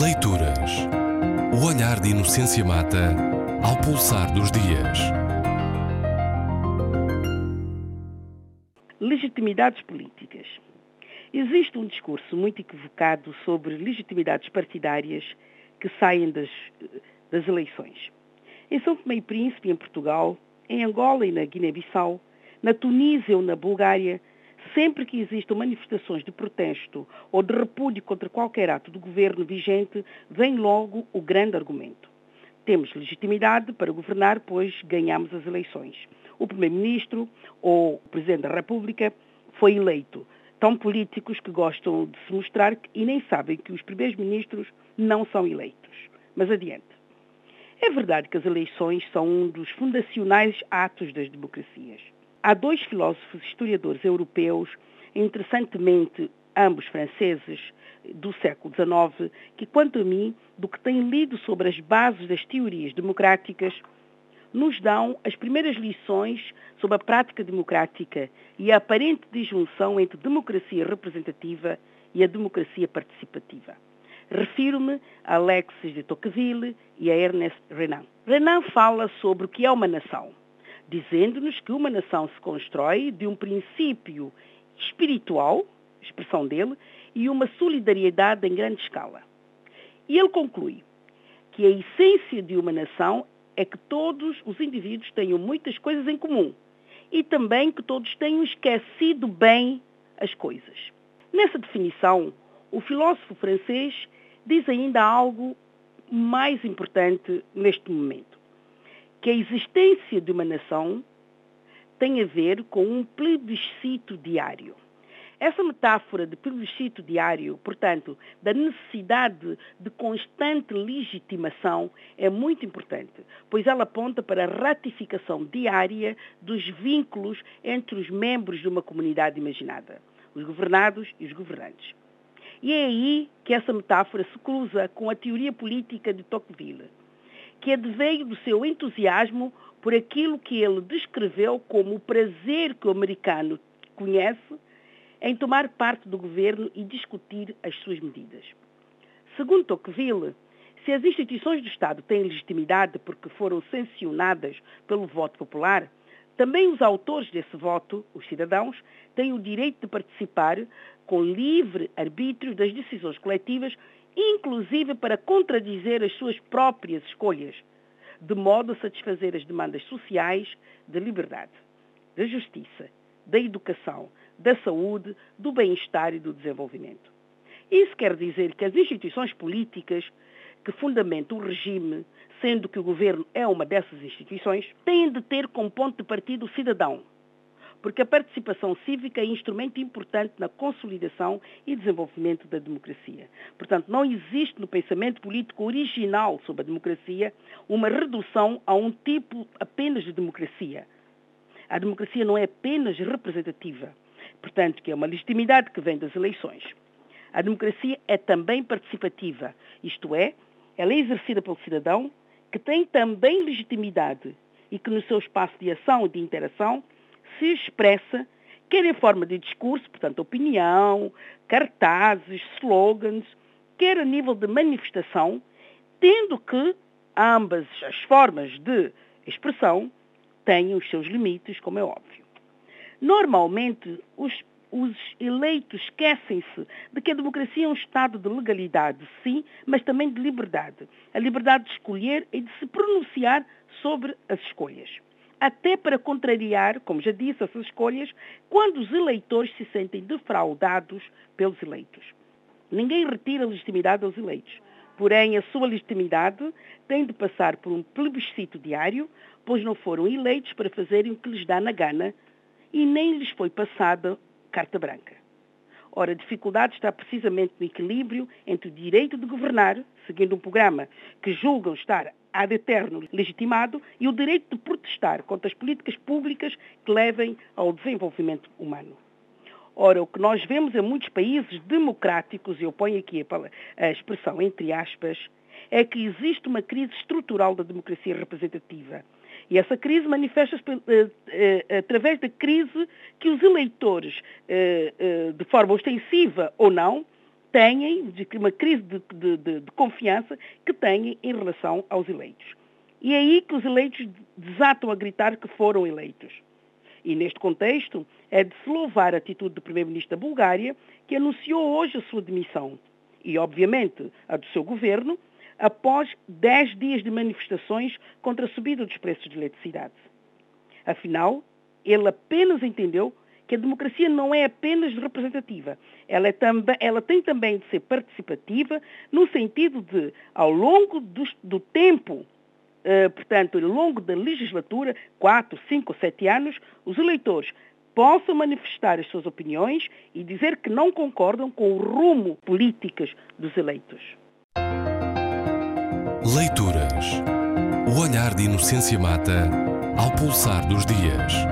Leituras. O olhar de Inocência Mata ao pulsar dos dias. Legitimidades políticas. Existe um discurso muito equivocado sobre legitimidades partidárias que saem das, das eleições. Em São Tomé e Príncipe, em Portugal, em Angola e na Guiné-Bissau, na Tunísia ou na Bulgária, sempre que existam manifestações de protesto ou de repúdio contra qualquer ato do governo vigente, vem logo o grande argumento. Temos legitimidade para governar, pois ganhamos as eleições. O Primeiro-Ministro ou o Presidente da República foi eleito. Tão políticos que gostam de se mostrar e nem sabem que os primeiros ministros não são eleitos. Mas adiante. É verdade que as eleições são um dos fundacionais atos das democracias. Há dois filósofos historiadores europeus, interessantemente ambos franceses, do século XIX, que, quanto a mim, do que tenho lido sobre as bases das teorias democráticas, nos dão as primeiras lições sobre a prática democrática e a aparente disjunção entre democracia representativa e a democracia participativa. Refiro-me a Alexis de Tocqueville e a Ernest Renan. Renan fala sobre o que é uma nação dizendo-nos que uma nação se constrói de um princípio espiritual, expressão dele, e uma solidariedade em grande escala. E ele conclui que a essência de uma nação é que todos os indivíduos tenham muitas coisas em comum e também que todos tenham esquecido bem as coisas. Nessa definição, o filósofo francês diz ainda algo mais importante neste momento que a existência de uma nação tem a ver com um plebiscito diário. Essa metáfora de plebiscito diário, portanto, da necessidade de constante legitimação, é muito importante, pois ela aponta para a ratificação diária dos vínculos entre os membros de uma comunidade imaginada, os governados e os governantes. E é aí que essa metáfora se cruza com a teoria política de Tocqueville que adveio do seu entusiasmo por aquilo que ele descreveu como o prazer que o americano conhece em tomar parte do governo e discutir as suas medidas. Segundo Tocqueville, se as instituições do Estado têm legitimidade porque foram sancionadas pelo voto popular, também os autores desse voto, os cidadãos, têm o direito de participar com livre arbítrio das decisões coletivas inclusive para contradizer as suas próprias escolhas, de modo a satisfazer as demandas sociais da liberdade, da justiça, da educação, da saúde, do bem-estar e do desenvolvimento. Isso quer dizer que as instituições políticas que fundamentam o regime, sendo que o governo é uma dessas instituições, têm de ter como ponto de partida o cidadão, porque a participação cívica é instrumento importante na consolidação e desenvolvimento da democracia. Portanto, não existe no pensamento político original sobre a democracia uma redução a um tipo apenas de democracia. A democracia não é apenas representativa, portanto, que é uma legitimidade que vem das eleições. A democracia é também participativa, isto é, ela é exercida pelo cidadão, que tem também legitimidade e que no seu espaço de ação e de interação se expressa quer em forma de discurso, portanto, opinião, cartazes, slogans, quer a nível de manifestação, tendo que ambas as formas de expressão têm os seus limites, como é óbvio. Normalmente, os, os eleitos esquecem-se de que a democracia é um estado de legalidade, sim, mas também de liberdade. A liberdade de escolher e de se pronunciar sobre as escolhas até para contrariar, como já disse, essas escolhas, quando os eleitores se sentem defraudados pelos eleitos. Ninguém retira a legitimidade aos eleitos. Porém, a sua legitimidade tem de passar por um plebiscito diário, pois não foram eleitos para fazerem o que lhes dá na gana e nem lhes foi passada carta branca. Ora, a dificuldade está precisamente no equilíbrio entre o direito de governar, seguindo um programa que julgam estar ad eterno legitimado, e o direito de protestar contra as políticas públicas que levem ao desenvolvimento humano. Ora, o que nós vemos em muitos países democráticos, e eu ponho aqui a, expressão entre aspas, é que existe uma crise estrutural da democracia representativa e essa crise manifesta-se eh, eh, através da crise que os eleitores, eh, de forma ostensiva ou não, têm, de uma crise de, de, de, de confiança que têm em relação aos eleitos. E é aí que os eleitos desatam a gritar que foram eleitos. E neste contexto, é de se louvar a atitude do Primeiro-Ministro da Bulgária, que anunciou hoje a sua demissão, e obviamente a do seu governo, após dez dias de manifestações contra a subida dos preços de eletricidade. Afinal, ele apenas entendeu que a democracia não é apenas representativa, ela, é também, ela tem também de ser participativa, no sentido de, ao longo do, do tempo, uh, portanto, ao longo da legislatura, quatro, cinco, sete anos, os eleitores possam manifestar as suas opiniões e dizer que não concordam com o rumo políticas dos eleitos. Leituras. O olhar de Inocência Mata ao pulsar dos dias.